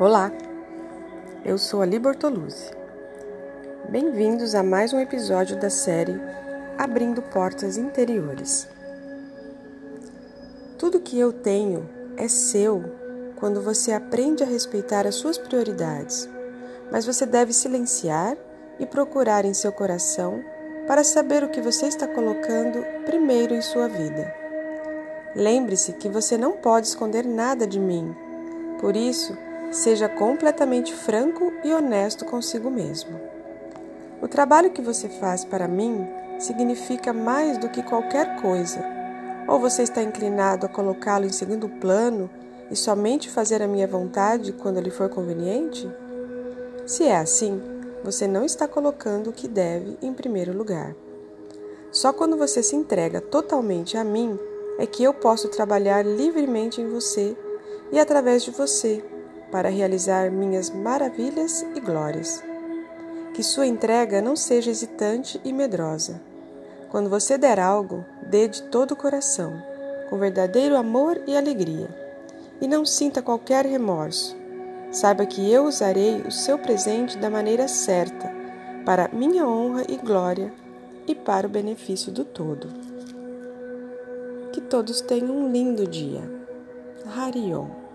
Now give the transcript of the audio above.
Olá, eu sou Ali Bortoluzzi. Bem-vindos a mais um episódio da série Abrindo Portas Interiores. Tudo que eu tenho é seu quando você aprende a respeitar as suas prioridades, mas você deve silenciar e procurar em seu coração para saber o que você está colocando primeiro em sua vida. Lembre-se que você não pode esconder nada de mim, por isso, Seja completamente franco e honesto consigo mesmo. O trabalho que você faz para mim significa mais do que qualquer coisa. Ou você está inclinado a colocá-lo em segundo plano e somente fazer a minha vontade quando lhe for conveniente? Se é assim, você não está colocando o que deve em primeiro lugar. Só quando você se entrega totalmente a mim é que eu posso trabalhar livremente em você e através de você para realizar minhas maravilhas e glórias. Que sua entrega não seja hesitante e medrosa. Quando você der algo, dê de todo o coração, com verdadeiro amor e alegria. E não sinta qualquer remorso. Saiba que eu usarei o seu presente da maneira certa, para minha honra e glória e para o benefício do todo. Que todos tenham um lindo dia. Harion